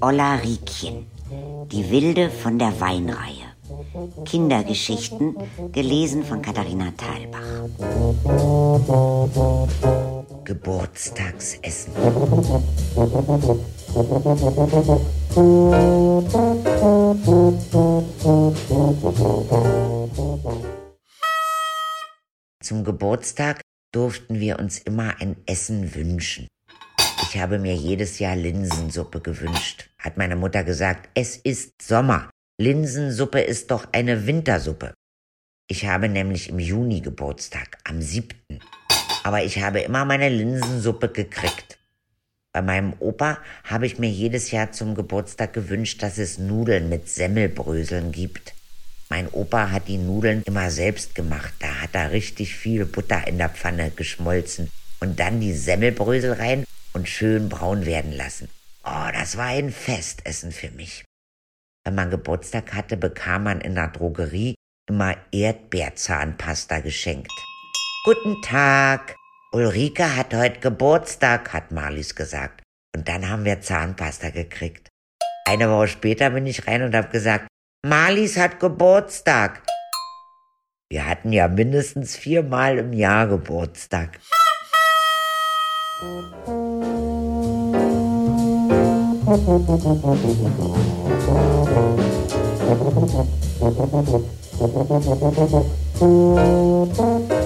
Olla Riekchen, die Wilde von der Weinreihe. Kindergeschichten, gelesen von Katharina Thalbach. Geburtstagsessen. Zum Geburtstag durften wir uns immer ein Essen wünschen. Ich habe mir jedes Jahr Linsensuppe gewünscht, hat meine Mutter gesagt. Es ist Sommer. Linsensuppe ist doch eine Wintersuppe. Ich habe nämlich im Juni Geburtstag, am siebten. Aber ich habe immer meine Linsensuppe gekriegt. Bei meinem Opa habe ich mir jedes Jahr zum Geburtstag gewünscht, dass es Nudeln mit Semmelbröseln gibt. Mein Opa hat die Nudeln immer selbst gemacht. Da hat er richtig viel Butter in der Pfanne geschmolzen und dann die Semmelbrösel rein und schön braun werden lassen. Oh, das war ein Festessen für mich. Wenn man Geburtstag hatte, bekam man in der Drogerie immer Erdbeerzahnpasta geschenkt. Guten Tag. Ulrike hat heute Geburtstag, hat Marlies gesagt. Und dann haben wir Zahnpasta gekriegt. Eine Woche später bin ich rein und habe gesagt, Marlies hat Geburtstag. Wir hatten ja mindestens viermal im Jahr Geburtstag. Thank you.